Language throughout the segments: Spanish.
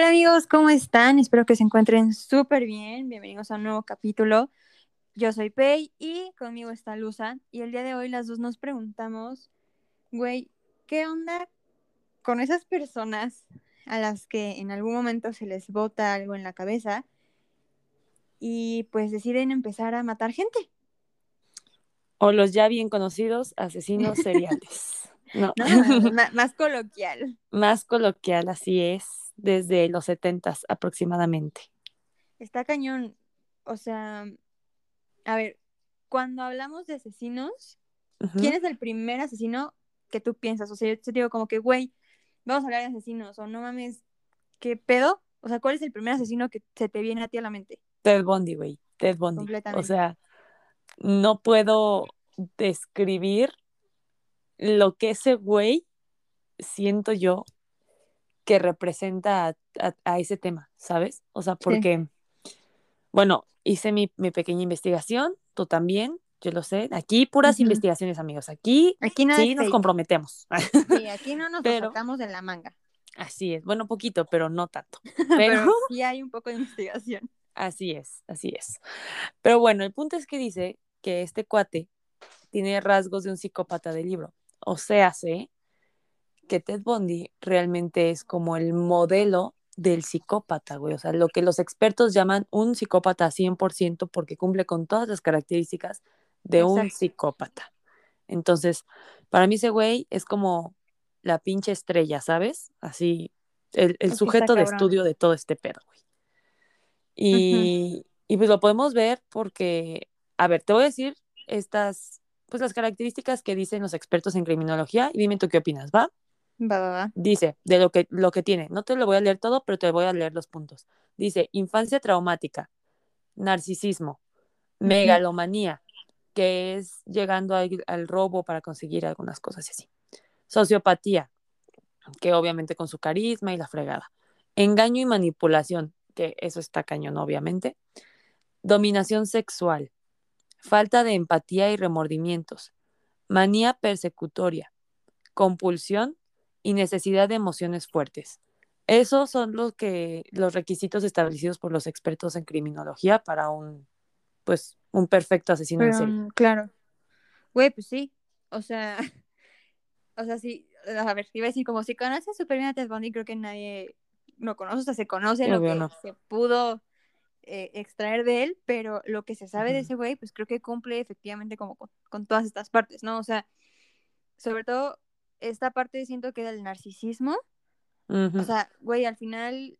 Hola amigos, ¿cómo están? Espero que se encuentren súper bien. Bienvenidos a un nuevo capítulo. Yo soy Pei y conmigo está Luza. Y el día de hoy las dos nos preguntamos, güey, ¿qué onda con esas personas a las que en algún momento se les bota algo en la cabeza y pues deciden empezar a matar gente? O los ya bien conocidos asesinos seriales. No. Más coloquial. Más coloquial, así es, desde los setentas aproximadamente. Está cañón. O sea, a ver, cuando hablamos de asesinos. ¿quién es el primer asesino que tú piensas? O sea, yo te digo como que, güey, vamos a hablar de asesinos, o no mames, ¿qué pedo? O sea, ¿cuál es el primer asesino que se te viene a ti a la mente? Ted Bundy, güey, Ted Bundy. O Completamente. sea, no puedo describir lo que ese güey siento yo que representa a, a- a ese tema, ¿sabes? O sea, porque, bueno, hice mi, mi pequeña investigación, tú también, yo lo sé. Aquí puras investigaciones, amigos. Aquí Aquí nada sí nos fake. comprometemos. Sí, aquí no nos Pero- sacamos de la manga. Así es, bueno, poquito, pero no tanto. Pero Pero sí hay un poco de investigación. así es, así es. Pero bueno, el punto es que dice que este cuate tiene rasgos de un psicópata del libro. O sea, sé que Ted Bundy realmente es como el modelo del psicópata, güey. O sea, lo que los expertos llaman un psicópata 100% porque cumple con todas las características de un psicópata. Entonces, para mí ese güey es como la pinche estrella, ¿sabes? Así, el, sujeto de estudio de todo este pedo, güey. Y, y pues lo podemos ver porque, a ver, te voy a decir estas, pues las características que dicen los expertos en criminología y dime tú qué opinas, ¿va? Va, va, va. Dice, de lo que, lo que tiene, no te lo voy a leer todo, pero te voy a leer los puntos. Dice, infancia traumática, narcisismo, megalomanía, que es llegando al, al robo para conseguir algunas cosas y así. Sociopatía, que obviamente con su carisma y la fregada. Engaño y manipulación, que eso está cañón, obviamente. Dominación sexual, falta de empatía y remordimientos, manía persecutoria, compulsión y necesidad de emociones fuertes. Esos son los que los requisitos establecidos por los expertos en criminología para un pues un perfecto asesino en serie. mm, claro. Güey, pues sí. O sea, o sea, sí. A ver, iba a decir, como si conoces súper bien a Ted Bundy, creo que nadie lo conoce, o sea, se conoce lo que no. se pudo eh, extraer de él, pero lo que se sabe de ese güey, pues creo que cumple efectivamente como con, con todas estas partes, ¿no? O sea, sobre todo esta parte siento que del narcisismo, o sea, güey, al final,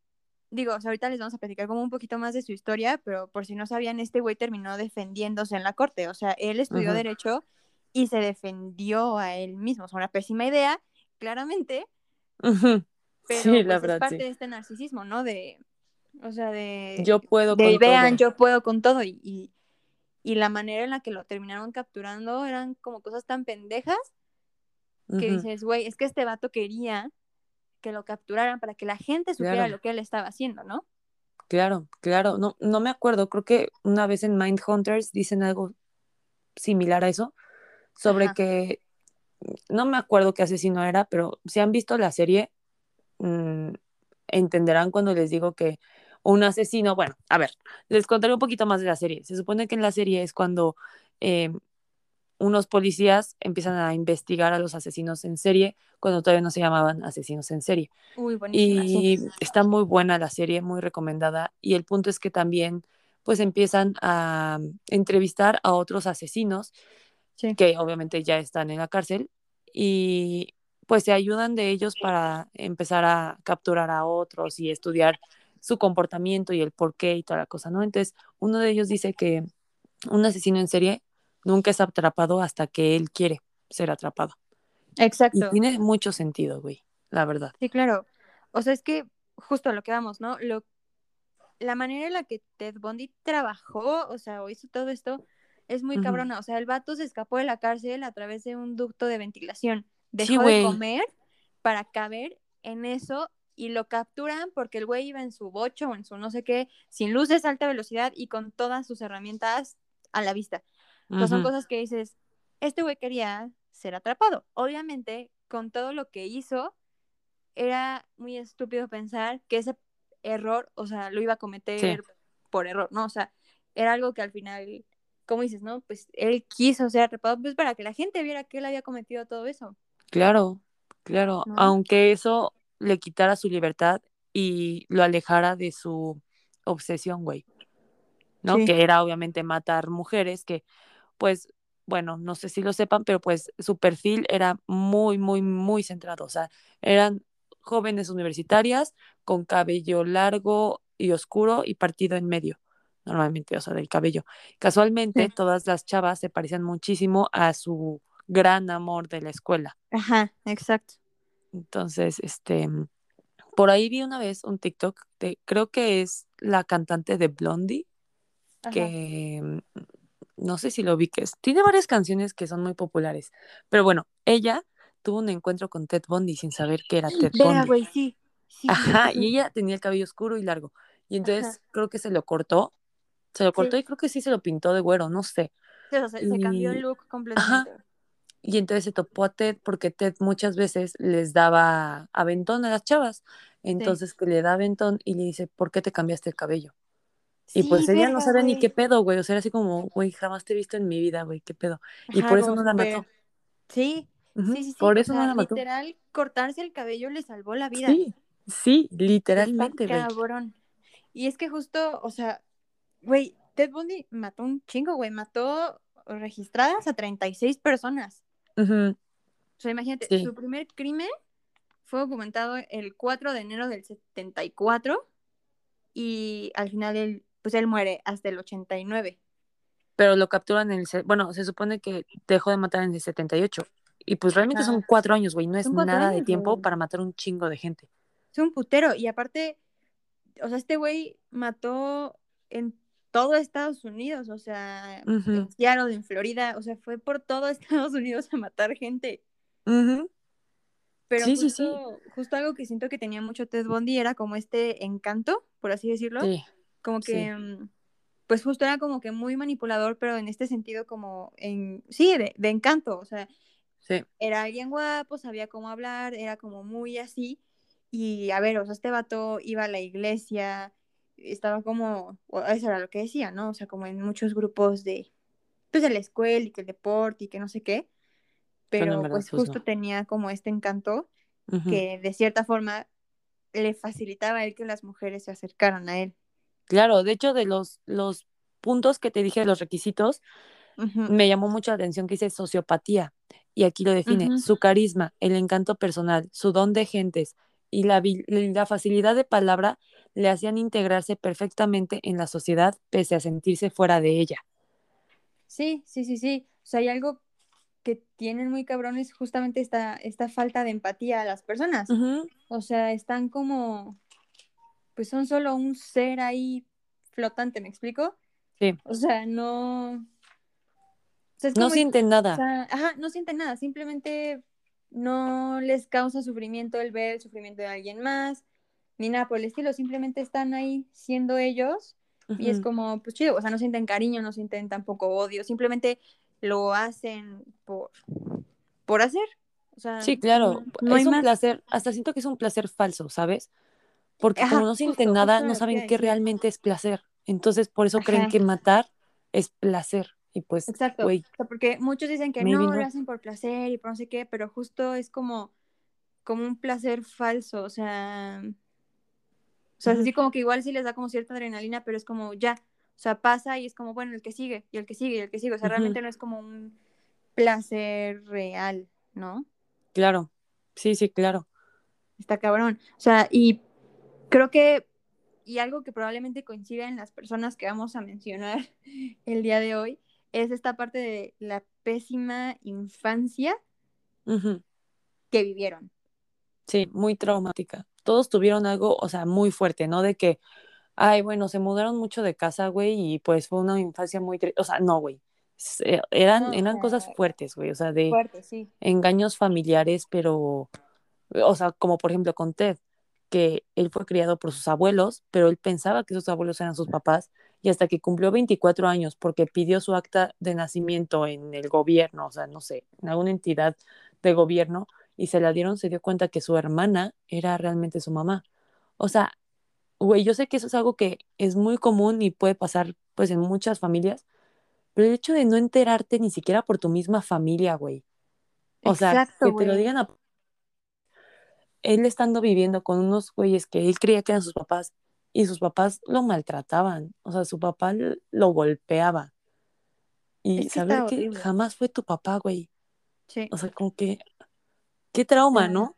digo, o sea, ahorita les vamos a platicar como un poquito más de su historia, pero por si no sabían, este güey terminó defendiéndose en la corte, o sea, él estudió derecho y se defendió a él mismo, o sea, una pésima idea, claramente, pero sí, pues la es verdad, parte sí. de este narcisismo, ¿no? De, o sea, de, Yo puedo de con vean, todo. yo puedo con todo y, y, y la manera en la que lo terminaron capturando eran como cosas tan pendejas que dices, güey, es que este vato quería que lo capturaran para que la gente supiera Claro. lo que él estaba haciendo, ¿no? Claro, claro. No, no me acuerdo. Creo que una vez en Mindhunters dicen algo similar a eso, sobre Ajá. que no me acuerdo qué asesino era, pero si han visto la serie, mm, entenderán cuando les digo que un asesino, bueno, a ver, les contaré un poquito más de la serie. Se supone que en la serie es cuando eh, unos policías empiezan a investigar a los asesinos en serie, cuando todavía no se llamaban asesinos en serie. Uy, Y sí. está muy buena la serie, muy recomendada. Y el punto es que también pues empiezan a entrevistar a otros asesinos Sí. que obviamente ya están en la cárcel y pues se ayudan de ellos para empezar a capturar a otros y estudiar su comportamiento y el por qué y toda la cosa, ¿no? Entonces, uno de ellos dice que un asesino en serie nunca es atrapado hasta que él quiere ser atrapado. Y Exacto. tiene mucho sentido, güey, la verdad. Sí, claro. O sea, es que justo a lo que vamos, ¿no? Lo, la manera en la que Ted Bundy trabajó, o sea, o hizo todo esto, es muy Ujú. cabrona. O sea, el vato se escapó de la cárcel a través de un ducto de ventilación. Sí, Dejó de comer para caber en eso y lo capturan porque el güey iba en su bocho o en su no sé qué, sin luces, alta velocidad y con todas sus herramientas a la vista. Sea, son cosas que dices, este güey quería ser atrapado. Obviamente, con todo lo que hizo, era muy estúpido pensar que ese, error, o sea, lo iba a cometer por error, ¿no? O sea, era algo que al final, como dices, ¿no? Pues él quiso ser atrapado, pues para que la gente viera que él había cometido todo eso. Claro, claro, aunque eso le quitara su libertad y lo alejara de su obsesión, güey. ¿No? Que era obviamente matar mujeres, que pues, bueno, no sé si lo sepan, pero pues su perfil era muy, muy, muy centrado. O sea, eran jóvenes universitarias con cabello largo y oscuro y partido en medio, normalmente, o sea, del cabello. Casualmente, todas las chavas se parecían muchísimo a su gran amor de la escuela. Ajá, exacto. Entonces, este, por ahí vi una vez un TikTok de, creo que es la cantante de Blondie, que no sé si lo vi, que es, tiene varias canciones que son muy populares, pero bueno, ella tuvo un encuentro con Ted Bundy sin saber que era Ted Bundy. güey, sí. Ajá, y ella tenía el cabello oscuro y largo. Y entonces creo que se lo cortó. Se lo cortó y creo que sí se lo pintó de güero, no sé. se cambió el look completamente. Y entonces se topó a Ted porque Ted muchas veces les daba aventón a las chavas. Entonces que le da aventón y le dice, ¿por qué te cambiaste el cabello? Y pues ella no sabe ni qué pedo, güey. O sea, era así como, güey, jamás te he visto en mi vida, güey, qué pedo. y por eso no la mató. Sí, sí, sí, Por eso no la mató. Literal, cortarse el cabello le salvó la vida. Sí, sí, literalmente, güey. Cabrón. Y es que justo, o sea, güey, Ted Bundy mató un chingo, güey. Mató registradas a 36 personas. O sea, imagínate, su primer crimen fue documentado el 4 de enero del 74 y al final él, pues él muere hasta el 89. Pero lo capturan en el... Bueno, se supone que dejó de matar en el 78. Y pues realmente son cuatro años, güey. No es nada de tiempo para matar un chingo de gente. Es un putero. Y aparte, o sea, este güey mató en todo Estados Unidos, o sea, en Seattle, en Florida, o sea, fue por todo Estados Unidos a matar gente. Pero justo, justo algo que siento que tenía mucho Ted Bundy era como este encanto, por así decirlo. Como que, mm, pues justo era como que muy manipulador, pero en este sentido como en, sí, de, de encanto, o sea, era alguien guapo, sabía cómo hablar, era como muy así. Y a ver, o sea, este vato iba a la iglesia, estaba como, eso era lo que decía, ¿no? O sea, como en muchos grupos de, pues de la escuela y que el deporte y que no sé qué, pero pues, pues justo tenía como este encanto que de cierta forma le facilitaba a él que las mujeres se acercaran a él. Claro, de hecho de los, los puntos que te dije, los requisitos, me llamó mucho la atención que dice sociopatía, y aquí lo define, su carisma, el encanto personal, su don de gentes y la, la facilidad de palabra le hacían integrarse perfectamente en la sociedad pese a sentirse fuera de ella. Sí, sí, sí, sí. O sea, hay algo que tienen muy cabrones justamente esta, esta falta de empatía a las personas. O sea, están como, pues son solo un ser ahí flotante, ¿me explico? Sí. O sea, no... no sienten nada. ajá, no sienten nada, simplemente no les causa sufrimiento el ver el sufrimiento de alguien más, ni nada por el estilo, simplemente están ahí siendo ellos y es como, pues chido, o sea, no sienten cariño, no sienten tampoco odio, simplemente lo hacen por, por hacer. O sea, sí, claro, no, es un placer, hasta siento que es un placer falso, ¿sabes? Porque como no sienten nada, no saben qué realmente es placer. Entonces, por eso creen que matar es placer. Y pues, Exacto. porque muchos dicen que no, lo hacen por placer y por no sé qué, pero justo es como, como un placer falso, o sea, o sea, así como que igual sí les da como cierta adrenalina, pero es como ya, o sea, pasa y es como, bueno, el que sigue, y el que sigue, y el que sigue, o sea, realmente no es como un placer real, ¿no? Claro, sí, sí, claro. Está cabrón, o sea, y creo que y algo que probablemente coincida en las personas que vamos a mencionar el día de hoy es esta parte de la pésima infancia que vivieron. Sí, muy traumática. Todos tuvieron algo, o sea, muy fuerte, ¿no? De que, ay, bueno, se mudaron mucho de casa, güey, y pues fue una infancia muy, o sea, no, güey. Eh, eran, eran cosas fuertes, güey, o sea, de engaños familiares, pero, o sea, como por ejemplo con Ted, que él fue criado por sus abuelos, pero él pensaba que sus abuelos eran sus papás y hasta que cumplió 24 años porque pidió su acta de nacimiento en el gobierno, o sea, no sé, en alguna entidad de gobierno y se la dieron, se dio cuenta que su hermana era realmente su mamá. O sea, güey, yo sé que eso es algo que es muy común y puede pasar pues en muchas familias, pero el hecho de no enterarte ni siquiera por tu misma familia, güey. O sea, que te lo digan a... Él estando viviendo con unos güeyes que él creía que eran sus papás y sus papás lo maltrataban. O sea, su papá lo golpeaba. Y Es que saber que horrible. jamás fue tu papá, güey. Sí. O sea, como que... Qué trauma, ¿no?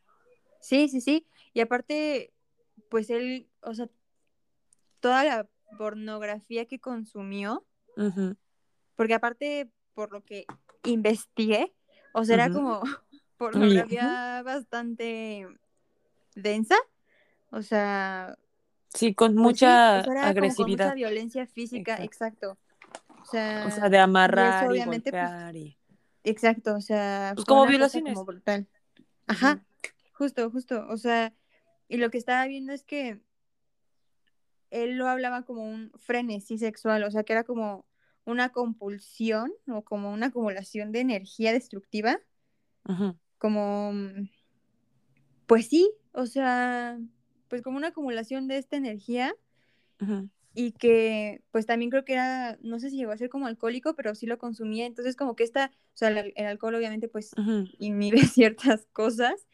Sí, sí, sí. Y aparte, pues él, o sea, toda la pornografía que consumió, porque aparte, por lo que investigué, o sea, era Ujú. como pornografía bastante densa, o sea, Sí, con pues mucha como con mucha agresividad. violencia física, Exacto. exacto. O sea, O sea, de y eso amarrar y, pues, golpear y... exacto, o sea, Pues como violaciones. como brutal. Ajá, justo, justo, o sea, y lo que estaba viendo es que él lo hablaba como un frenesí sexual, o sea, que era como una compulsión o como una acumulación de energía destructiva, ujú, como, mm, pues sí, o sea, pues como una acumulación de esta energía y que pues también creo que era, no sé si llegó a ser como alcohólico, pero sí lo consumía, entonces como que esta, o sea, el, el alcohol obviamente pues inhibe ciertas cosas,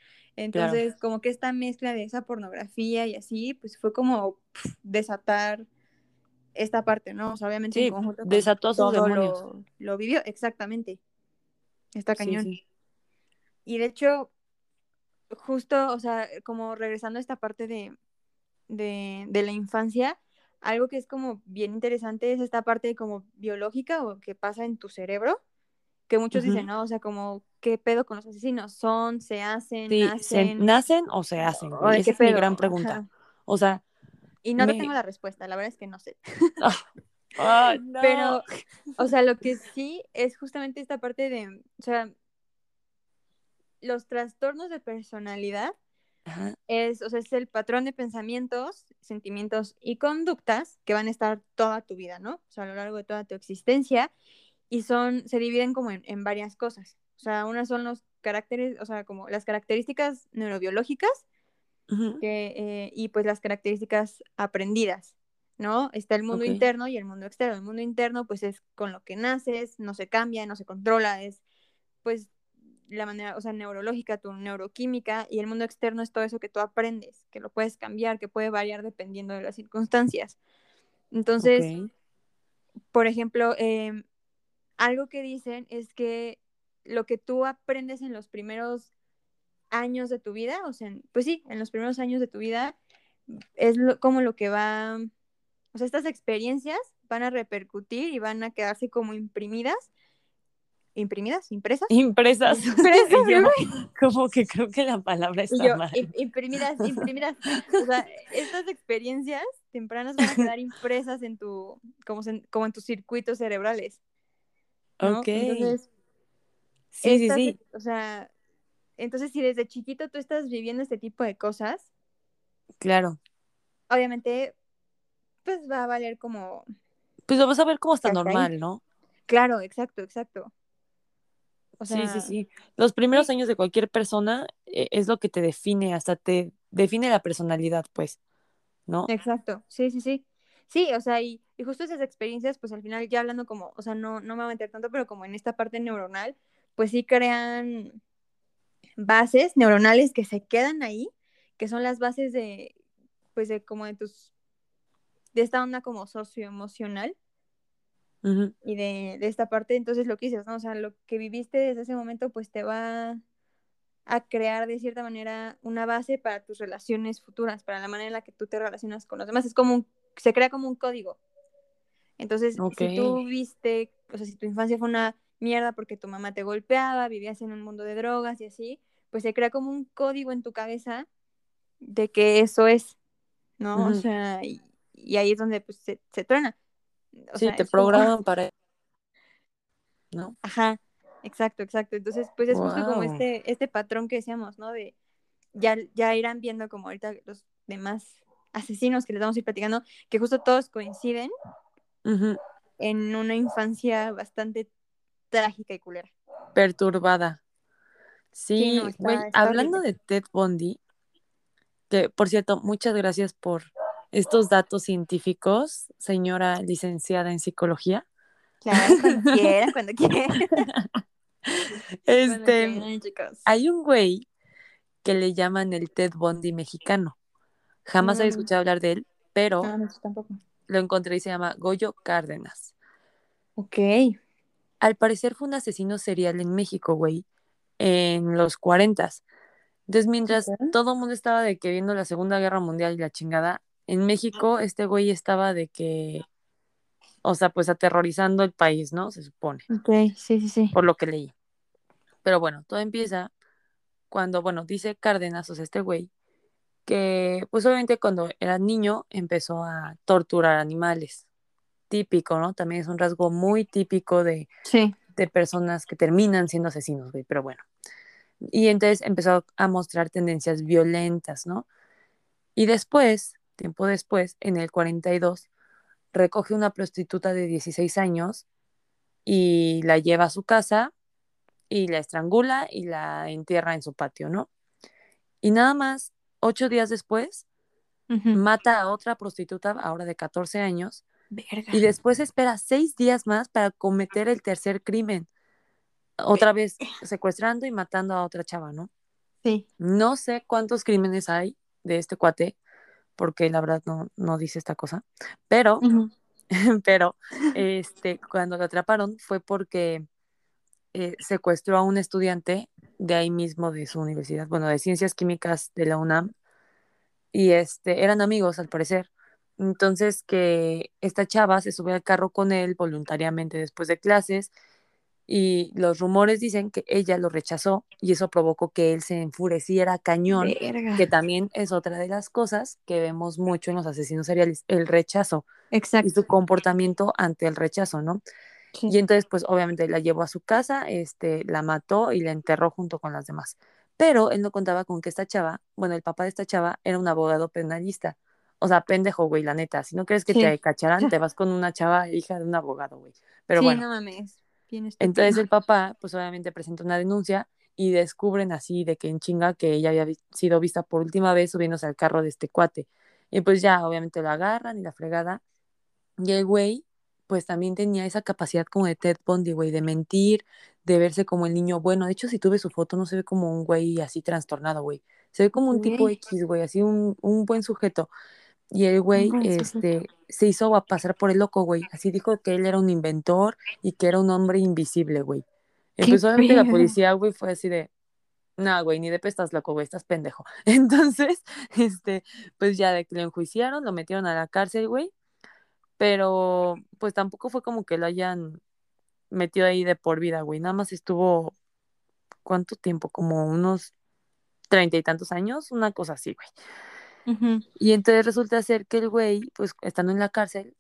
Claro. entonces como que esta mezcla de esa pornografía y así, pues fue como desatar esta parte, ¿no? O sea, obviamente en Sí, conjunto con desató a sus todo demonios. lo, lo vivió, exactamente, está Sí, cañón. sí. Y de hecho, justo, o sea, como regresando a esta parte de, de, de la infancia, algo que es como bien interesante es esta parte como biológica o que pasa en tu cerebro, que muchos dicen, ¿no? O sea, como, ¿qué pedo con los asesinos? ¿Son, se hacen, Sí, ¿se nacen? nacen o se hacen, ¿O Esa es mi pedo? gran pregunta. Ajá. O sea, Y no me... tengo la respuesta, la verdad es que no sé. No. Pero, o sea, lo que sí es justamente esta parte de, o sea, los trastornos de personalidad Ajá, es, o sea, es el patrón de pensamientos, sentimientos y conductas que van a estar toda tu vida, ¿no? O sea, a lo largo de toda tu existencia y son, se dividen como en, en varias cosas. O sea, unas son los caracteres, o sea, como las características neurobiológicas que, eh, y pues las características aprendidas, ¿no? Está el mundo interno y el mundo externo. El mundo interno pues es con lo que naces, no se cambia, no se controla, es pues la manera, o sea, neurológica, tu neuroquímica, y el mundo externo es todo eso que tú aprendes, que lo puedes cambiar, que puede variar dependiendo de las circunstancias. Entonces, por ejemplo, eh, algo que dicen es que lo que tú aprendes en los primeros años de tu vida, o sea, pues sí, en los primeros años de tu vida, es lo- como lo que va, o sea, estas experiencias van a repercutir y van a quedarse como imprimidas, imprimidas, impresas, Impresas. Impresas, yo, como que creo que la palabra está yo, mal. im- imprimidas, imprimidas. O sea, estas experiencias tempranas van a quedar impresas en tu, como, sen- como en tus circuitos cerebrales, ¿no? Ok. Entonces, Sí, sí, estas, sí. o sea, entonces si desde chiquito tú estás viviendo este tipo de cosas, Claro. obviamente, pues va a valer como, Pues lo vas a ver como Cacaí. normal, ¿no? claro, exacto, exacto. O Sí, sea, sí, sí. Los primeros sí. años de cualquier persona eh, es lo que te define, hasta te define la personalidad, pues, ¿no? Exacto, sí, sí, sí. Sí, o sea, y, y justo esas experiencias, pues al final ya hablando como, o sea, no, no me voy a meter tanto, pero como en esta parte neuronal, pues sí crean bases neuronales que se quedan ahí, que son las bases de, pues de como de tus, de esta onda como socioemocional Y de, de esta parte, entonces lo que dices, ¿no? O sea, lo que viviste desde ese momento, pues te va a crear de cierta manera una base para tus relaciones futuras, para la manera en la que tú te relacionas con los demás. Es como un, se crea como un código. Entonces, si tú viste, o sea, si tu infancia fue una mierda porque tu mamá te golpeaba, vivías en un mundo de drogas y así, pues se crea como un código en tu cabeza de que eso es, ¿no? O sea, y, y ahí es donde pues, se, se truena. O Sí, sea, te como- programan para... ¿No? Ajá, exacto, exacto. Entonces, pues es justo como este, este patrón que decíamos, ¿no? De ya, ya irán viendo como ahorita los demás asesinos que les vamos a ir platicando, que justo todos coinciden en una infancia bastante trágica y culera. Perturbada. Sí, no, Sí, está- güey, está hablando horrible. de Ted Bundy, que por cierto, muchas gracias por estos datos científicos, señora licenciada en psicología. Claro, cuando quieran, cuando quieran. Este, Cuando hay un güey que le llaman el Ted Bundy mexicano. Jamás había Mm. escuchado hablar de él, pero No, no, yo tampoco. lo encontré y se llama Goyo Cárdenas. Ok. Al parecer fue un asesino serial en México, güey, en los 40. Entonces, mientras todo el mundo estaba de que viendo la Segunda Guerra Mundial y la chingada, en México este güey estaba de que, o sea, pues aterrorizando el país, ¿no? Se supone, Ok, sí, sí, sí. por lo que leí. Pero bueno, todo empieza cuando, bueno, dice Cárdenas, o sea, este güey, que pues obviamente cuando era niño empezó a torturar animales. Típico, ¿no? También es un rasgo muy típico de, Sí. de personas que terminan siendo asesinos, güey, pero bueno. Y entonces empezó a mostrar tendencias violentas, ¿no? Y después, tiempo después, en el 42, recoge una prostituta de 16 años y la lleva a su casa y la estrangula y la entierra en su patio, ¿no? Y nada más, ocho días después, mata a otra prostituta, ahora de 14 años, Verga. y después espera seis días más para cometer el tercer crimen. Otra vez secuestrando y matando a otra chava, ¿no? Sí. No sé cuántos crímenes hay de este cuate, porque la verdad no, no dice esta cosa, pero, pero, este, cuando lo atraparon fue porque eh, secuestró a un estudiante de ahí mismo de su universidad, bueno, de ciencias químicas de la UNAM, y este, eran amigos al parecer. Entonces que esta chava se sube al carro con él voluntariamente después de clases y los rumores dicen que ella lo rechazó y eso provocó que él se enfureciera cañón, Verga. que también es otra de las cosas que vemos mucho en los asesinos seriales, el rechazo y Exacto. su comportamiento ante el rechazo, ¿no? Sí. Y entonces, pues obviamente la llevó a su casa, este, la mató y la enterró junto con las demás. Pero él no contaba con que esta chava, bueno, el papá de esta chava era un abogado penalista. O sea, pendejo, güey, la neta. Si no crees que Sí. te cacharán, te vas con una chava hija de un abogado, güey. Pero sí, bueno, no mames. Entonces el papá, pues obviamente presenta una denuncia y descubren así de que en chinga que ella había sido vista por última vez subiéndose al carro de este cuate. Y pues ya, obviamente la agarran y la fregada. Y el güey, pues también tenía esa capacidad como de Ted Bundy, güey, de mentir, de verse como el niño bueno. De hecho, si tuve su foto, no se ve como un güey así trastornado, güey. Se ve como un tipo. X, güey, así un, un buen sujeto. Y el güey, este, se hizo a pasar por el loco, güey. Así dijo que él era un inventor y que era un hombre invisible, güey. Y ¿Qué pues obviamente la policía, güey, fue así de, no, güey, ni de pe estás loco, güey, estás pendejo. Entonces, este, pues ya de que lo enjuiciaron, lo metieron a la cárcel, güey. Pero, pues tampoco fue como que lo hayan metido ahí de por vida, güey. Nada más estuvo, ¿cuánto tiempo? Como unos treinta y tantos años, una cosa así, güey. Y entonces resulta ser que el güey, pues estando en la cárcel,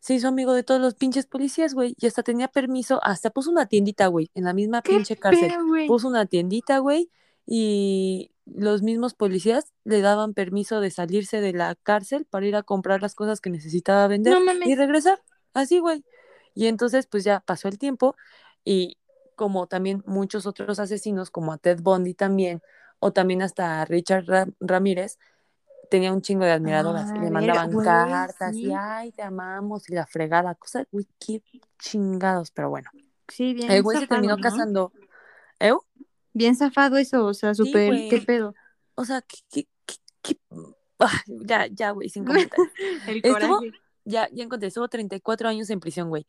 se hizo amigo de todos los pinches policías, güey. Y hasta tenía permiso, hasta puso una tiendita, güey, en la misma ¿Qué pinche cárcel. Puso una tiendita, güey, y los mismos policías le daban permiso de salirse de la cárcel para ir a comprar las cosas que necesitaba vender No y regresar. Así, güey. Y entonces, pues ya pasó el tiempo y como también muchos otros asesinos, como a Ted Bundy también, o también hasta a Richard Ra- Ramírez, tenía un chingo de admiradoras Ah, y le mandaban güey, cartas y sí. ay, te amamos y la fregada, cosa, güey, qué chingados, pero bueno. Sí, bien El güey se zafado, terminó ¿no? casando. ¿Eu? Bien zafado eso, o sea, Sí, súper, ¿qué güey. pedo? O sea, ¿qué, qué, qué, qué? Ah, ya, ya, güey, sin comentarios. El Estuvo, ya, ya encontré, estuvo 34 años en prisión, güey.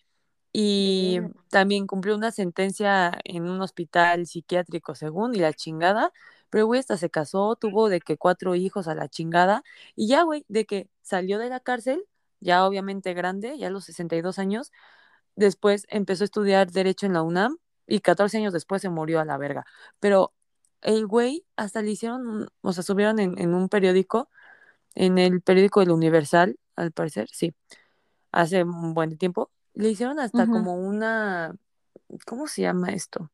Y también cumplió una sentencia en un hospital psiquiátrico, según, y la chingada. Pero, güey, hasta se casó, tuvo de que cuatro hijos a la chingada. Y ya, güey, de que salió de la cárcel, ya obviamente grande, ya a los 62 años. Después empezó a estudiar Derecho en la UNAM y 14 años después se murió a la verga. Pero el güey hasta le hicieron, o sea, subieron en, en un periódico, en el periódico del Universal, al parecer, sí, hace un buen tiempo, le hicieron hasta como una, ¿cómo se llama esto?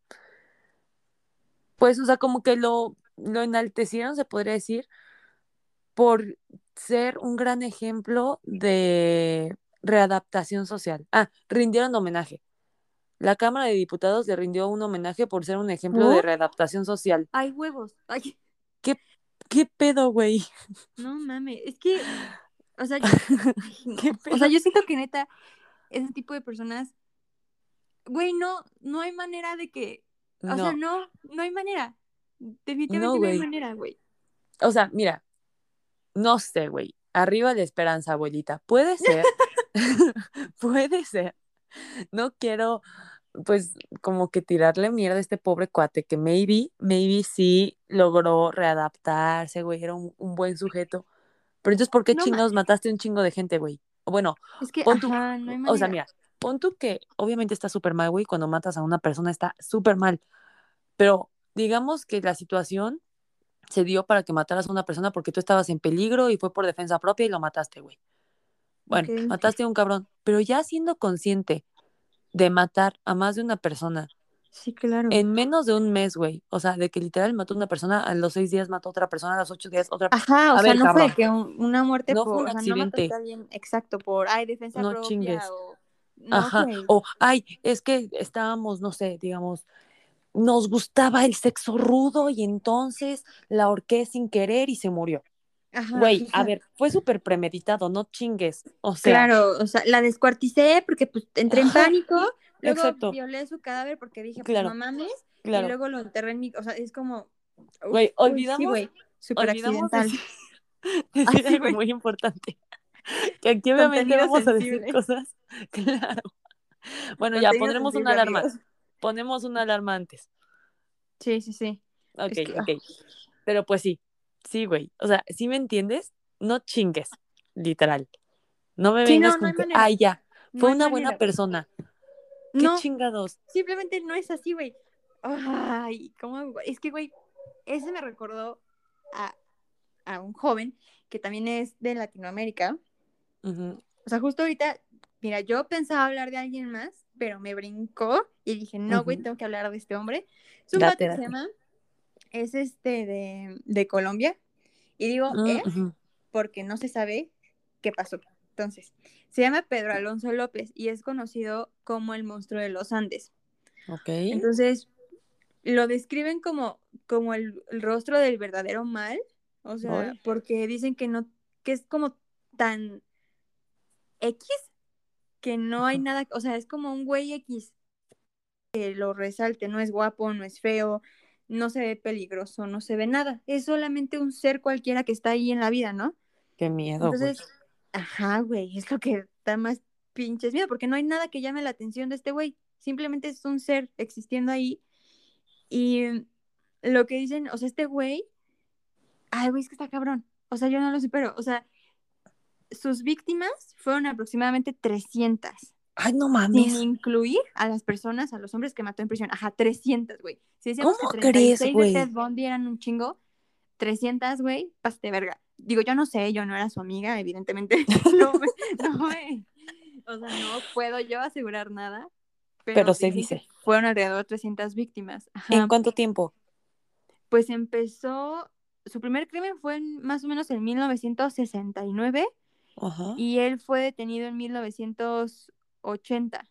Pues, o sea, como que lo, lo enaltecieron, se podría decir, por ser un gran ejemplo de readaptación social. Ah, rindieron homenaje. La Cámara de Diputados le rindió un homenaje por ser un ejemplo de readaptación social. Ay, huevos. Ay, ¿Qué, qué pedo, güey? no mames. Es que O sea, yo, o sea, yo siento que neta, ese tipo de personas, güey, no, no hay manera de que, o No. sea, no, no hay manera. Definitivamente no, hay güey. manera, güey. O sea, mira, no sé, güey. Arriba la esperanza, abuelita. Puede ser. Puede ser. No quiero, pues, como que tirarle mierda a este pobre cuate que maybe, maybe sí logró readaptarse, güey. Era un, un buen sujeto. Pero entonces, ¿por qué No, chingados mataste a un chingo de gente, güey? Bueno, Es que, pon tú- ajá, no hay manera. o sea, mira, pon tú que obviamente está súper mal, güey. Cuando matas a una persona está súper mal. Pero digamos que la situación se dio para que mataras a una persona porque tú estabas en peligro y fue por defensa propia y lo mataste, güey. Bueno, mataste a un cabrón, pero ya siendo consciente de matar a más de una persona Sí, claro. en menos de un mes, güey. O sea, de que literal mató a una persona, a los seis días mató a otra persona, a los ocho días otra Ajá, o A sea, ver, no cabrón. fue que un- una muerte No por, fue un o sea, no accidente. alguien exacto por, ay, defensa No propia chingues. o... No, Ajá. O, ay, es que estábamos, no sé, digamos, nos gustaba el sexo rudo y entonces la ahorqué sin querer y se murió. Ajá, Güey, a ver, fue súper premeditado, no chingues. O sea, Claro, o sea, la descuarticé porque pues entré en pánico, luego exacto. violé su cadáver porque dije, pues Claro, no mames, y claro. luego lo enterré en mi, o sea, es como, Güey, olvidamos- sí, güey, súper olvidamos accidental. decir, decir algo muy importante. Que aquí obviamente Contenido vamos a decir cosas. Claro. Bueno, ya pondremos una alarma. amigos. Ponemos una alarma antes. Sí, sí, sí. Ok, Es que, ok. Pero pues sí, sí, güey. O sea, si me entiendes, no chingues, literal. No me Sí, vengas no, no con hay que, ay, ya, No fue una buena persona. ¿Qué No, chingados? simplemente no es así, güey. Ay, ¿cómo? Es que, güey, ese me recordó a, a un joven que también es de Latinoamérica. O sea, justo ahorita, mira, yo pensaba hablar de alguien más, pero me brincó y dije, no, güey, tengo que hablar de este hombre. Es un Date, se llama, es este de, de Colombia. Y digo, Mm, ¿eh? Porque no se sabe qué pasó. Entonces, se llama Pedro Alonso López y es conocido como el monstruo de los Andes. Ok. Entonces, lo describen como, como el, el rostro del verdadero mal, o sea, porque dicen que no, que es como tan X que no hay nada, o sea, es como un güey X que lo resalte, no es guapo, no es feo, no se ve peligroso, no se ve nada, es solamente un ser cualquiera que está ahí en la vida, ¿no? Qué miedo, güey. Entonces, ajá, güey, es lo que da más pinches miedo, porque no hay nada que llame la atención de este güey, simplemente es un ser existiendo ahí. Y lo que dicen, o sea, este güey, ay, güey, es que está cabrón, o sea, yo no lo supero, o sea, sus víctimas fueron aproximadamente 300, Ay, no sin mames. incluir a las personas, a los hombres que mató en prisión, ajá, 300, güey. Si decíamos ¿Cómo que crees, 36 güey? de Ted Bundy eran un chingo, 300, güey, paste verga. Digo, yo no sé, yo no era su amiga, evidentemente. no, me- no, o sea, no puedo yo asegurar nada. Pero, Pero se dicen que dice. Fueron alrededor de 300 víctimas. Ajá. ¿En cuánto tiempo? Pues empezó, su primer crimen fue en- más o menos en 1969 Ajá. y él fue detenido en 1980.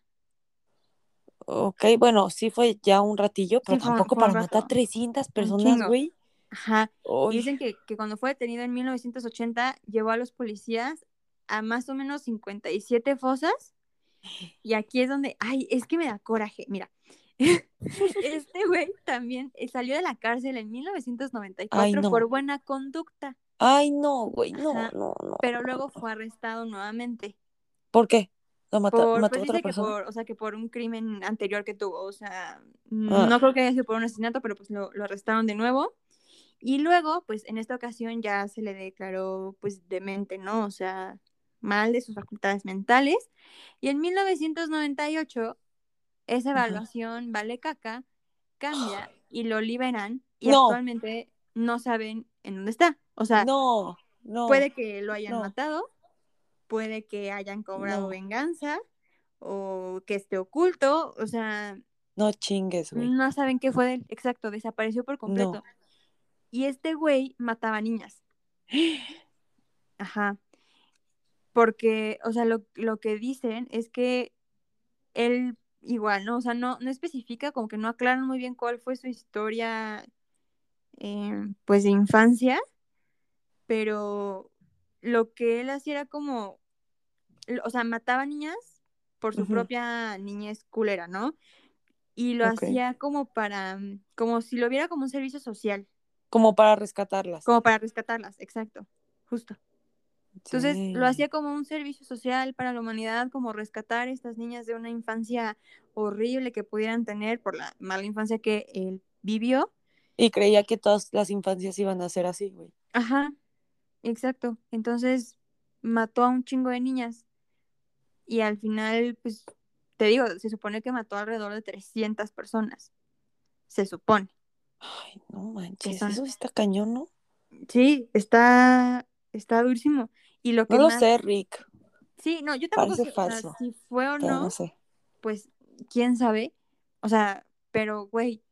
Ok, bueno, sí fue ya un ratillo, pero Sí, tampoco para matar rato. 300 personas, güey. Ajá. Y Uy, dicen que, que cuando fue detenido en 1980 llevó a los policías a más o menos 57 fosas. Y aquí es donde, ay, es que me da coraje. Mira, este güey también eh, salió de la cárcel en 1994 Ay, no. por buena conducta, Ay, no, güey, no, no, no. pero luego fue arrestado nuevamente. ¿Por qué? ¿Lo mata- Por, mató pues a otra dice que persona? por, o sea, que por un crimen anterior que tuvo, o sea, Ah. no creo que haya sido por un asesinato, pero pues lo, lo arrestaron de nuevo. Y luego, pues en esta ocasión ya se le declaró pues demente, ¿no? O sea, mal de sus facultades mentales. Y en 1998, esa Ajá. evaluación vale caca, cambia y lo liberan y No. actualmente no saben en dónde está. O sea, No, no. puede que lo hayan matado, puede que hayan cobrado No. venganza o que esté oculto, o sea, No chingues, güey. no saben qué fue de él. Exacto, desapareció por completo. Y este güey mataba niñas. Ajá. Porque, o sea, lo, lo que dicen es que él igual, ¿no? O sea, no, no especifica, como que no aclaran muy bien cuál fue su historia, eh, pues, de infancia, pero lo que él hacía era como, o sea, mataba niñas por su propia niñez culera, ¿no? Y lo hacía como para, mm, como si lo viera como un servicio social, Como para rescatarlas. como para rescatarlas, exacto, justo. Entonces lo hacía como un servicio social para la humanidad, como rescatar a estas niñas de una infancia horrible que pudieran tener por la mala infancia que él vivió. Y creía que todas las infancias iban a ser así, güey. Ajá, exacto. Entonces mató a un chingo de niñas y al final, pues, te digo, se supone que mató alrededor de 300 personas. Se supone. Ay, no manches, son- eso sí está cañón, ¿no? Sí, está, está durísimo. Y lo que No lo más... sé, Rick, Sí, no, yo tampoco Parece sé, o sea, falso, si fue o no, no sé. pues quién sabe. O sea, pero güey,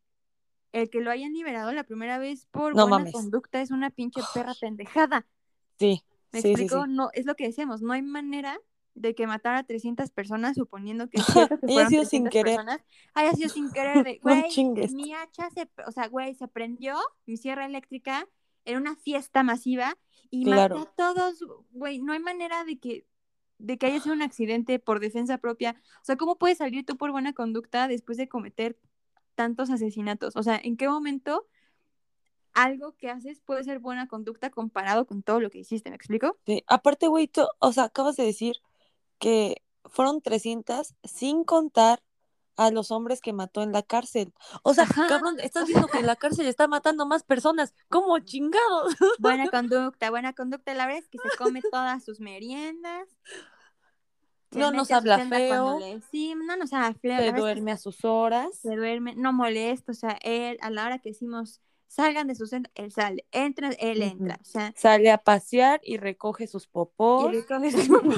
el que lo hayan liberado la primera vez por No buena mames. conducta es una pinche perra pendejada. Sí, ¿Me sí, explico? sí. No, es lo que decíamos, no hay manera de que matara a 300 personas, suponiendo que cierto que Haya fueron sido sin 300 querer. personas, haya sido sin querer de, No güey, chingues. mi hacha se, o sea, güey, se prendió, mi sierra eléctrica, en una fiesta masiva y Claro. maté a todos, güey, no hay manera de que de que haya sido un accidente por defensa propia. O sea, ¿cómo puedes salir tú por buena conducta después de cometer tantos asesinatos? O sea, ¿en qué momento algo que haces puede ser buena conducta comparado con todo lo que hiciste? ¿Me explico? Sí, Aparte, güey, tú, o sea, acabas de decir que fueron 300 sin contar a los hombres que mató en la cárcel. O sea, Ajá. cabrón, estás viendo que en la cárcel está matando más personas. ¿Cómo chingados? Buena conducta, buena conducta. La verdad es que se come todas sus meriendas. No nos habla feo. le- Sí, no nos habla feo. Se verdad es que duerme a sus horas. se duerme, no molesta, o sea, él a la hora que decimos salgan de su centro, él sale, entra, él entra, o sea, Sale a pasear y recoge sus y popós. recoge sus popós.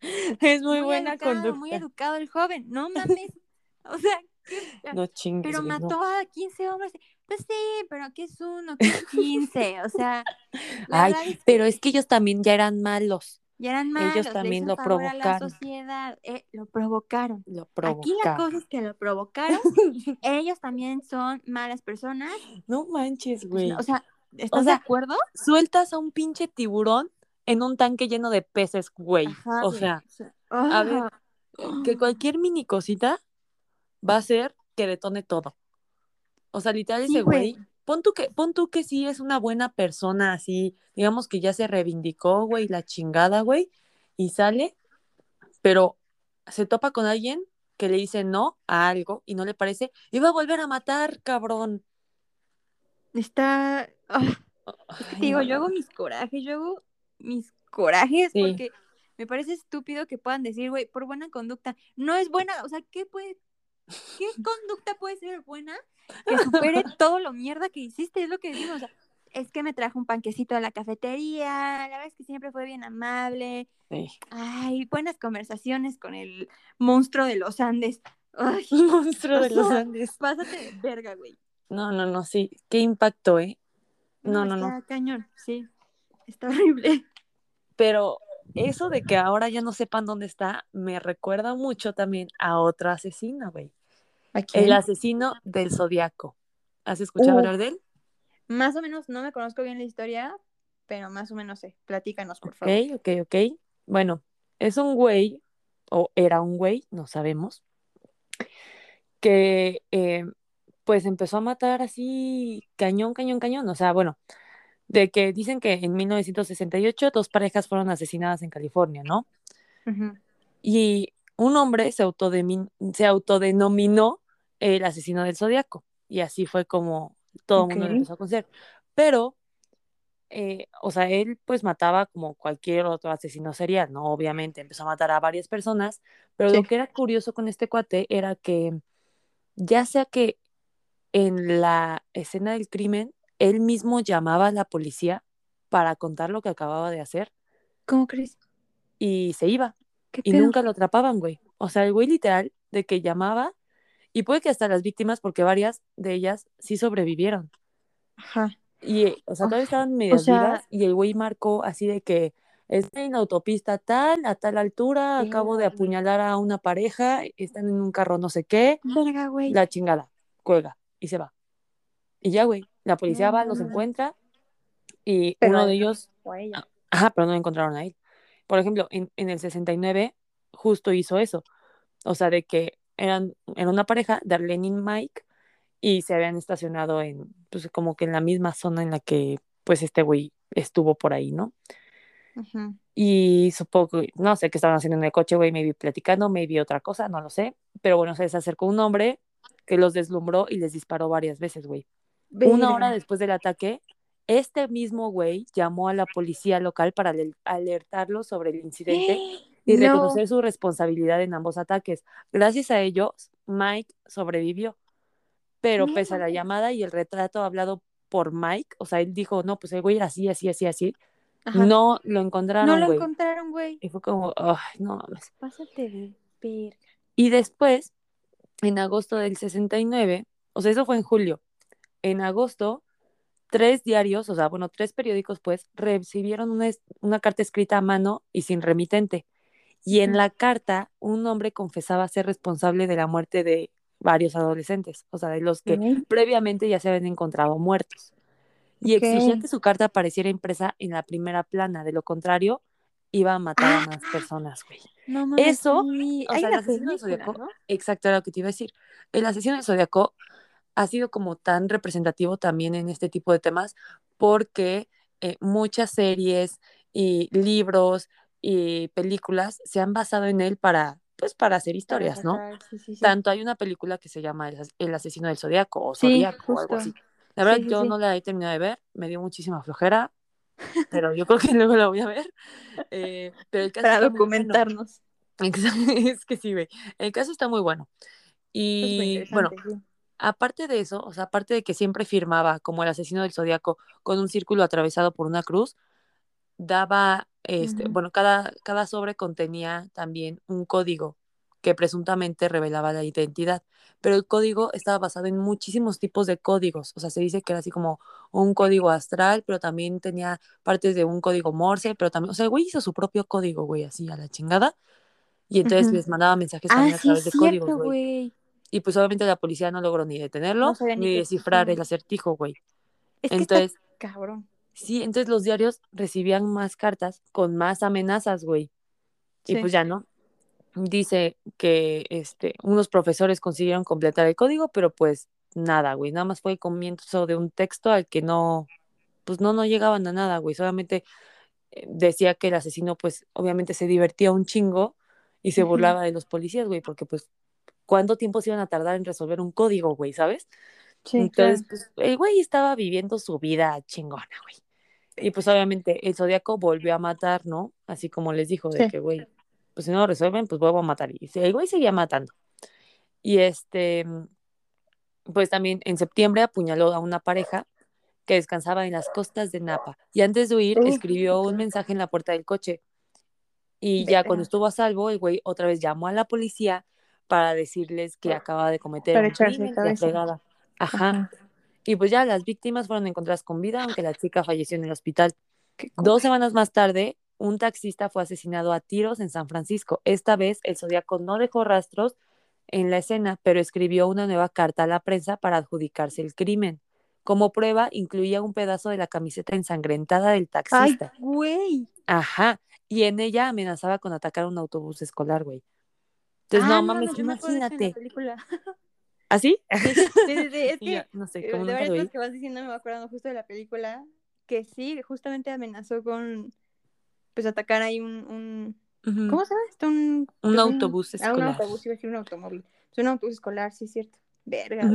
Es muy, buena educado, conducta. muy educado el joven, no mames, o sea, ¿qué- No chingues, pero no. mató a 15 hombres, pues sí, pero ¿qué es uno? ¿Qué es 15? O sea, Ay, verdad es que pero es que ellos también ya eran malos. Ya eran malos, ellos también hizo lo a la provocaron. sociedad, eh, lo provocaron. Lo Aquí la cosa es que lo provocaron, ellos también son malas personas, No manches, pues, güey. o sea, ¿estás sea, de acuerdo? Sueltas a un pinche tiburón en un tanque lleno de peces, güey. Ajá, o güey, sea, a a ver, que cualquier mini cosita va a hacer que detone todo. O sea, literal Sí, ese güey. güey, pon tú que, pon tú que sí es una buena persona, así, digamos que ya se reivindicó, güey, la chingada, güey, y sale, pero se topa con alguien que le dice no a algo y no le parece, va a volver a matar, cabrón. Está. Ay, te digo, no, yo hago mis corajes, yo hago mis corajes Sí. porque me parece estúpido que puedan decir, güey, por buena conducta. No es buena, o sea, ¿qué puede. ¿Qué conducta puede ser buena que supere todo lo mierda que hiciste? Es lo que decimos. O sea, es que me trajo un panquecito de la cafetería, la verdad es que siempre fue bien amable. Sí. Ay, buenas conversaciones con el monstruo de los Andes. Ay, Monstruo de los Andes. pásate de verga, güey. No, no, no, sí. Qué impacto, ¿eh? No, no, no. está cañón, sí. Está horrible. Pero eso de que ahora ya no sepan dónde está, me recuerda mucho también a otro asesino, güey. ¿A El asesino del zodiaco. ¿Has escuchado Uh. hablar de él? Más o menos, no me conozco bien la historia, pero más o menos sé. Platícanos, por Ok, favor. ok, ok. Bueno, es un güey, o era un güey, no sabemos, que eh, pues empezó a matar así cañón, cañón, cañón. O sea, bueno, de que dicen que en 1968 dos parejas fueron asesinadas en California, ¿no? Y un hombre se, autodemin- se autodenominó el asesino del zodiaco. Y así fue como todo el mundo lo empezó a conocer. Pero, eh, o sea, él pues mataba como cualquier otro asesino serial, ¿no? Obviamente empezó a matar a varias personas, pero Sí. lo que era curioso con este cuate era que ya sea que en la escena del crimen, él mismo llamaba a la policía para contar lo que acababa de hacer ¿Cómo crees? y se iba. ¿Qué y pedo? nunca lo atrapaban, güey. O sea, el güey literal de que llamaba y puede que hasta las víctimas, porque varias de ellas sí sobrevivieron. Ajá. Y, eh, o sea, todavía estaban medias sea- vivas y el güey marcó así de que está en la autopista tal, a tal altura, acabo de apuñalar a una pareja, están en un carro no sé qué, Verga, güey. la chingada, cuelga y se va. Y ya, güey, la policía No va, los encuentra y Pero uno de ellos O a ella. Ajá, pero no encontraron a él. Por ejemplo, en, en el 69 justo hizo eso. O sea, de que eran, era una pareja, Darlene y Mike, y se habían estacionado en, pues como que en la misma zona en la que, pues este güey estuvo por ahí, ¿no? Ujú. Y supongo, no sé qué estaban haciendo en el coche, güey, maybe platicando, maybe otra cosa, no lo sé. Pero bueno, se les acercó un hombre que los deslumbró y les disparó varias veces, güey. Una hora después del ataque, este mismo güey llamó a la policía local para aler- alertarlos sobre el incidente y No. reconocer su responsabilidad en ambos ataques. Gracias a ellos, Mike sobrevivió. Pero No pese a la llamada y el retrato hablado por Mike, o sea, él dijo, no, pues el güey era así, así, así, así, Ajá. no lo No encontraron, lo güey. encontraron, güey. Y fue como, ay, no mames. Pásate de verga. Y después, en agosto del 69, o sea, eso fue en julio. En agosto, tres diarios, o sea, bueno, tres periódicos, pues, recibieron una, una carta escrita a mano y sin remitente. Y en la carta, un hombre confesaba ser responsable de la muerte de varios adolescentes, o sea, de los que previamente ya se habían encontrado muertos. Y Ok. exigía que su carta apareciera impresa en la primera plana, de lo contrario, iba a matar a más personas, güey. No mames. Eso, sí. o Hay sea, el asesino del Zodíaco, ¿no? exacto era lo que te iba a decir. El asesino del Zodíaco ha sido como tan representativo también en este tipo de temas porque eh, muchas series y libros y películas se han basado en él para, pues, para hacer historias, ¿no? Sí, sí, sí. Tanto hay una película que se llama El, as- El asesino del Zodíaco o Sí, Zodíaco o algo así. La verdad, yo no la he terminado de ver, me dio muchísima flojera, pero yo creo que luego la voy a ver. Eh, pero el caso Para bueno. documentarnos. Exacto, Es que sí, güey. El caso está muy bueno. Y bueno, interesante, sí. aparte de eso, o sea, aparte de que siempre firmaba como el asesino del zodiaco con un círculo atravesado por una cruz, daba, este, bueno, cada, cada sobre contenía también un código que presuntamente revelaba la identidad, pero el código estaba basado en muchísimos tipos de códigos, o sea, se dice que era así como un código astral, pero también tenía partes de un código morse, pero también, o sea, el güey hizo su propio código, güey, así a la chingada, y entonces les mandaba mensajes Ah, también a sí, través es de códigos, cierto, güey. güey. Y pues obviamente la policía no logró ni detenerlo, No ni descifrar el acertijo, güey. Es que Entonces, está cabrón. Sí, entonces los diarios recibían más cartas con más amenazas, güey. Y pues ya no. Dice que este, unos profesores consiguieron completar el código, pero pues nada, güey. Nada más fue comienzo de un texto al que no, pues no, no llegaban a nada, güey. Solamente eh, decía que el asesino, pues obviamente se divertía un chingo y se burlaba de los policías, güey, porque pues, ¿cuánto tiempo se iban a tardar en resolver un código, güey, sabes? Sí, Entonces, claro. pues, el güey estaba viviendo su vida chingona, güey. Y pues obviamente el Zodíaco volvió a matar, ¿no? Así como les dijo, de Sí. que, güey, pues si no lo resuelven, pues vuelvo a matar. Y el güey seguía matando. Y este, pues también en septiembre apuñaló a una pareja que descansaba en las costas de Napa. Y antes de huir, escribió un mensaje en la puerta del coche. Y ya cuando estuvo a salvo, el güey otra vez llamó a la policía para decirles que acaba de cometer un de crimen fregada. Ajá. Y pues ya las víctimas fueron encontradas con vida, aunque la chica falleció en el hospital. Dos semanas más tarde, un taxista fue asesinado a tiros en San Francisco. Esta vez, el Zodíaco no dejó rastros en la escena, pero escribió una nueva carta a la prensa para adjudicarse el crimen. Como prueba, incluía un pedazo de la camiseta ensangrentada del Ay, taxista. güey. Ajá. Y en ella amenazaba con atacar un autobús escolar, güey. Entonces, Ah, no no mames, la imagínate. ¿Así? Sí, sí, sí, sí, Es yo, que no sé, de varias cosas que vas diciendo me va acordando justo de la película que sí, justamente amenazó con pues atacar ahí un, un. ¿cómo se llama esto? Un, Un pues, autobús Ah, un escolar. autobús, iba a decir un automóvil. Es un autobús escolar, sí es cierto. Verga.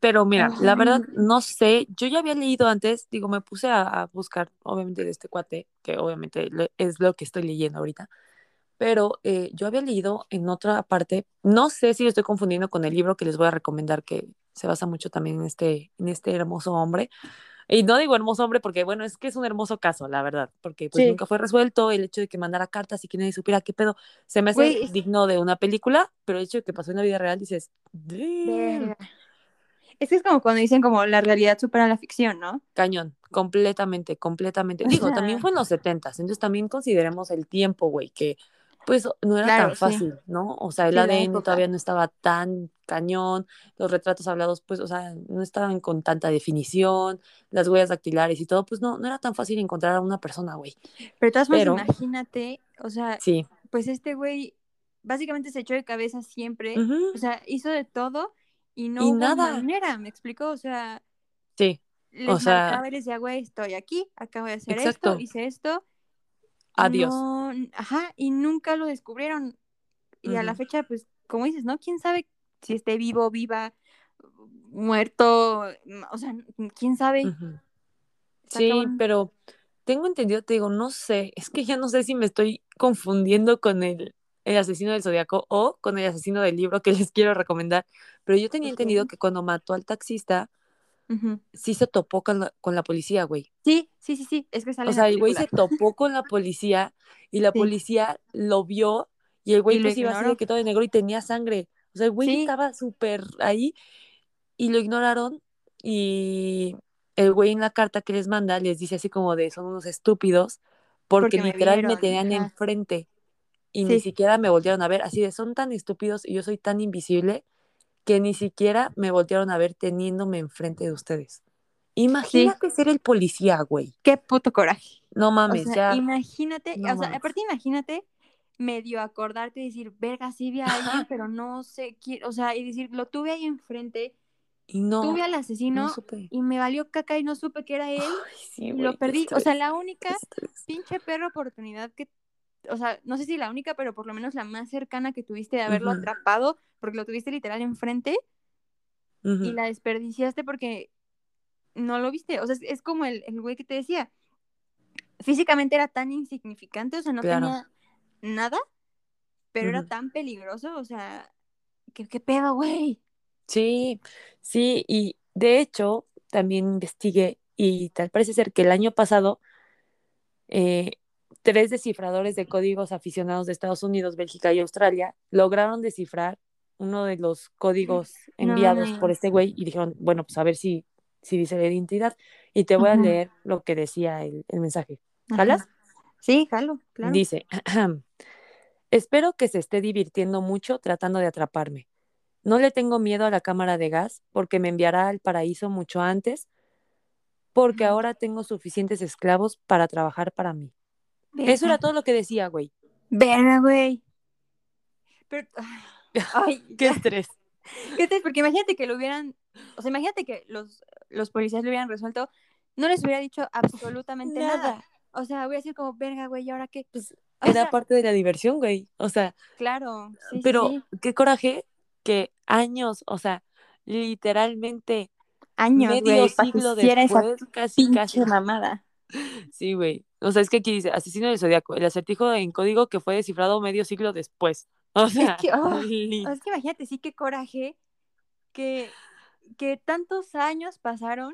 Pero mira, la verdad, no sé, yo ya había leído antes, digo, me puse a, a buscar, obviamente, de este cuate, que obviamente es lo que estoy leyendo ahorita, pero eh, yo había leído en otra parte, no sé si lo estoy confundiendo con el libro que les voy a recomendar, que se basa mucho también en este, en este hermoso hombre, y no digo hermoso hombre porque, bueno, es que es un hermoso caso, la verdad, porque pues Sí. nunca fue resuelto el hecho de que mandara cartas y que nadie supiera qué pedo, se me hace digno de una película, pero el hecho de que pasó en la vida real, dices, "Damn". Es que es como cuando dicen como la realidad supera la ficción, ¿no? Cañón, completamente, completamente. Digo, también fue en los setentas, entonces también consideremos el tiempo, güey, que pues no era Claro, tan sí. fácil, ¿no? O sea, el Sí, ADN todavía no estaba tan cañón, los retratos hablados, pues, o sea, no estaban con tanta definición, las huellas dactilares y todo, pues no, no era tan fácil encontrar a una persona, güey. Pero todas Pero, imagínate, o sea, sí. pues este güey básicamente se echó de cabeza siempre, o sea, hizo de todo y no Y hubo nada. manera, ¿me explico? O sea, Sí, les sea, marcaba y les decía, güey, estoy aquí, acabo de hacer Exacto. esto, hice esto. Adiós. no- ajá, y nunca lo descubrieron. Y a la fecha, pues, como dices, ¿no? ¿Quién sabe si esté vivo, viva, muerto? O sea, ¿quién sabe? Sí, pero tengo entendido, te digo, no sé, es que ya no sé si me estoy confundiendo con el, el asesino del zodiaco o con el asesino del libro que les quiero recomendar, pero yo tenía entendido que cuando mató al taxista, Sí se topó con la, con la policía, güey. Sí, sí, sí, sí, es que sale O sea, el güey se topó con la policía y la Sí. policía lo vio y el güey Y pues iba así de que todo de negro y tenía sangre. O sea, el güey Sí. estaba súper ahí y lo ignoraron y el güey en la carta que les manda les dice así como de son unos estúpidos porque, Porque literal me tenían ajá. enfrente y ni siquiera me voltearon a ver. Así de son tan estúpidos y yo soy tan invisible que ni siquiera me voltearon a ver teniéndome enfrente de ustedes. Imagínate ser el policía, güey. Qué puto coraje. No O mames, sea, ya. imagínate, no o sea, aparte imagínate medio acordarte y decir, verga, sí vi a alguien, pero no sé quién, o sea, y decir, lo tuve ahí enfrente, Y no, tuve al asesino no y me valió caca y no supe que era él Ay, sí, lo perdí. O sea, la única estrés. pinche perra oportunidad que, o sea, no sé si la única, pero por lo menos la más cercana que tuviste de haberlo atrapado, porque lo tuviste literal enfrente y Ujú. la desperdiciaste porque no lo viste. O sea, es, es como el, el güey que te decía. Físicamente era tan insignificante, o sea, no Claro. tenía nada, pero era tan peligroso, o sea, ¿qué, qué pedo, güey? Sí, sí, y de hecho también investigué y tal parece ser que el año pasado eh, tres descifradores de códigos aficionados de Estados Unidos, Bélgica y Australia lograron descifrar uno de los códigos No enviados por este güey y dijeron, bueno, pues a ver si, si dice la identidad y te voy a leer lo que decía el, el mensaje. ¿Jalas? Ajá. Sí, jalo, claro. Dice, espero que se esté divirtiendo mucho tratando de atraparme. No le tengo miedo a la cámara de gas porque me enviará al paraíso mucho antes porque ahora tengo suficientes esclavos para trabajar para mí. Eso era todo lo que decía, güey. Verga, güey. Pero, ay, Qué estrés. ¿Qué te- Porque imagínate que lo hubieran, o sea, imagínate que los, los policías lo hubieran resuelto, no les hubiera dicho absolutamente nada. Nada. O sea, hubiera sido como, verga, güey, ¿y ahora qué? Pues era sea, parte de la diversión, güey. O sea, claro, sí, pero sí. qué coraje que años, o sea, literalmente Años, medio güey, siglo esa después, casi, casi. mamada. Sí, güey. O sea, es que aquí dice asesino del zodiaco, el acertijo en código que fue descifrado medio siglo después. O sea, Es que, oh, es que imagínate, sí, qué coraje que, que tantos años pasaron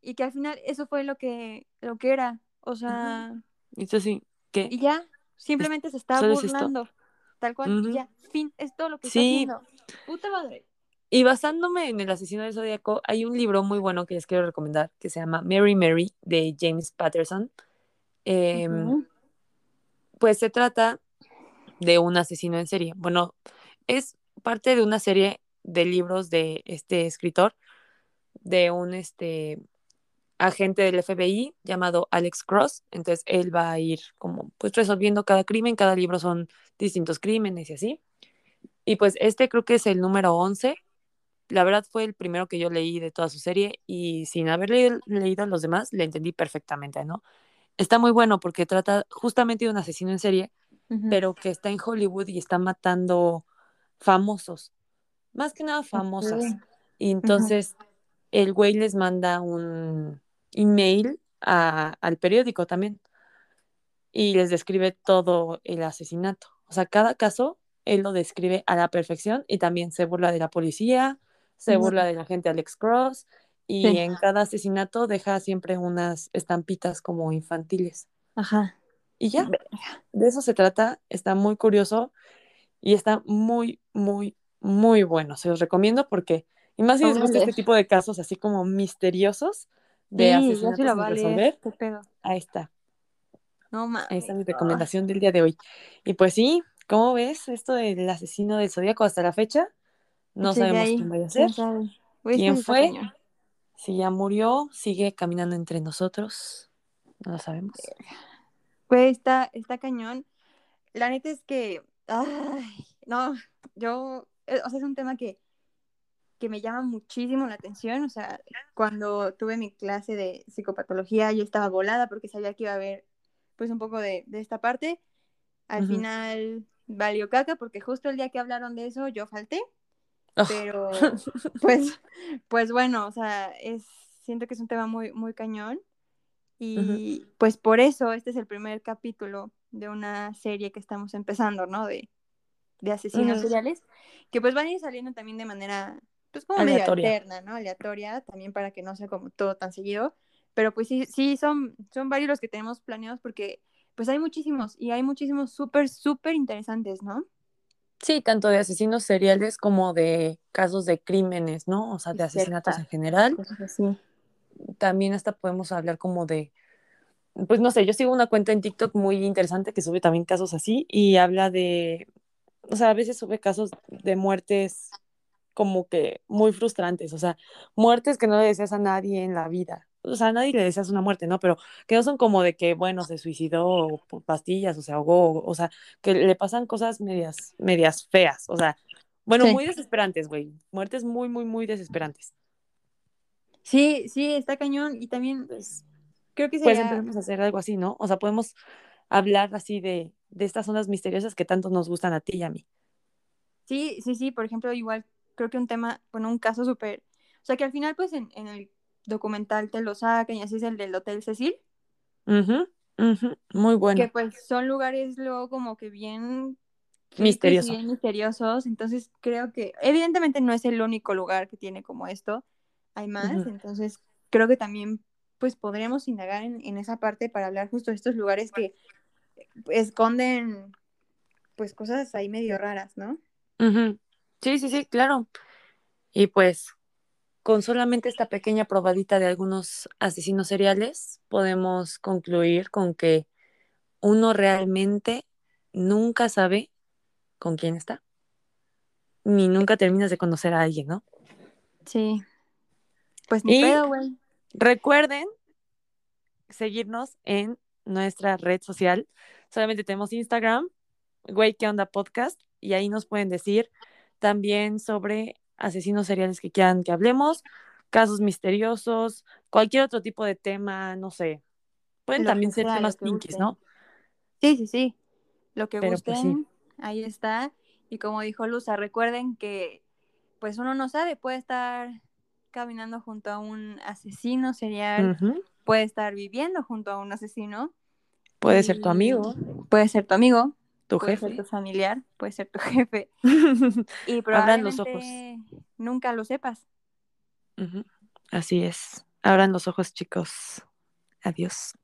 y que al final eso fue lo que, lo que era. O sea, esto sí, ¿qué? y ya, simplemente se está es burlando. Tal cual, y ya, fin, es todo lo que Sí. está haciendo. Puta madre. Y basándome en el asesino del zodiaco, hay un libro muy bueno que les quiero recomendar que se llama Mary Mary de James Patterson. Em. Pues se trata de un asesino en serie. Bueno, es parte de una serie de libros de este escritor, de un este agente del FBI llamado Alex Cross. Entonces él va a ir como pues resolviendo cada crimen, cada libro son distintos crímenes y así. Y pues este creo que es el número 11. La verdad fue el primero que yo leí de toda su serie y sin haber leído, leído los demás le entendí perfectamente, ¿no? Está muy bueno porque trata justamente de un asesino en serie pero que está en Hollywood y está matando famosos, más que nada famosas. Y entonces el güey les manda un email a- al periódico también y les describe todo el asesinato. O sea, cada caso él lo describe a la perfección y también se burla de la policía, se burla de la gente Alex Cross y Sí. en cada asesinato deja siempre unas estampitas como infantiles. Ajá. Y ya, de eso se trata, está muy curioso y está muy, muy, muy bueno. Se los recomiendo porque, y más si les gusta este tipo de casos así como misteriosos de Sí, asesinatos se lo sin resolver, ahí está. No mames. Ahí está mi recomendación del día de hoy. Y pues sí, ¿cómo ves esto del asesino del zodiaco hasta la fecha? No sabemos ahí, quién vaya a ser, quién fue, si ya murió, sigue caminando entre nosotros. No lo sabemos. Güey, está, está cañón. La neta es que, ay, no, yo, eh, o sea, es un tema que, que me llama muchísimo la atención. O sea, cuando tuve mi clase de psicopatología, yo estaba volada porque sabía que iba a haber, pues, un poco de, de esta parte. Al final valió caca porque justo el día que hablaron de eso yo falté. Oh, Pero, pues, pues bueno, o sea, es, siento que es un tema muy, muy cañón. Y pues por eso este es el primer capítulo de una serie que estamos empezando, ¿no? De, de asesinos seriales, que pues van a ir saliendo también de manera, pues como medio Aleatoria. alterna, ¿no? Aleatoria, también para que no sea como todo tan seguido. Pero pues sí, sí, son, son varios los que tenemos planeados porque pues hay muchísimos y hay muchísimos súper, súper interesantes, ¿no? Sí, tanto de asesinos seriales como de casos de crímenes, ¿no? O sea, de asesinatos en general. También hasta podemos hablar como de, pues no sé, yo sigo una cuenta en TikTok muy interesante que sube también casos así y habla de, o sea, a veces sube casos de muertes como que muy frustrantes, o sea, muertes que no le deseas a nadie en la vida. O sea, nadie le deseas una muerte, ¿no? Pero que no son como de que, bueno, se suicidó por pastillas o se ahogó, o sea, que le pasan cosas medias, medias feas, o sea, bueno, Sí. muy desesperantes, güey. Muertes muy, muy, muy desesperantes. Sí, sí, está cañón y también Pues, creo que pues sería... empecemos a hacer algo así, ¿no? O sea, podemos hablar así de, de estas zonas misteriosas que tanto nos gustan a ti y a mí. Sí, sí, sí, por ejemplo, igual creo que un tema, bueno, un caso súper, o sea, que al final pues en, en el documental te lo sacan y así es el del Hotel Cecil, Ujú, ujú, Muy bueno. que pues son lugares luego como que bien creepy, Misterioso. bien misteriosos, entonces creo que evidentemente no es el único lugar que tiene como esto, hay más, entonces creo que también pues podríamos indagar en, en esa parte para hablar justo de estos lugares que esconden pues cosas ahí medio raras, ¿no? Sí, sí, sí, claro. Y pues con solamente esta pequeña probadita de algunos asesinos seriales, podemos concluir con que uno realmente nunca sabe con quién está, ni nunca terminas de conocer a alguien, ¿no? Sí. Pues ni pedo, güey. recuerden seguirnos en nuestra red social. Solamente tenemos Instagram, güey, ¿qué onda podcast? Y ahí nos pueden decir también sobre asesinos seriales que quieran que hablemos, casos misteriosos, cualquier otro tipo de tema, no sé. Pueden Lo también ser sea, temas pinkies. ¿no? Sí, sí, sí. Lo que Pero gusten, pues sí. ahí está. Y como dijo Luza, recuerden que pues uno no sabe, puede estar caminando junto a un asesino serial, puede estar viviendo junto a un asesino. Puede ser tu amigo, Puede ser tu amigo, tu puede ser jefe. tu familiar, puede ser tu jefe. Y Abran los ojos. probablemente nunca lo sepas. Así es. Abran los ojos, chicos. Adiós.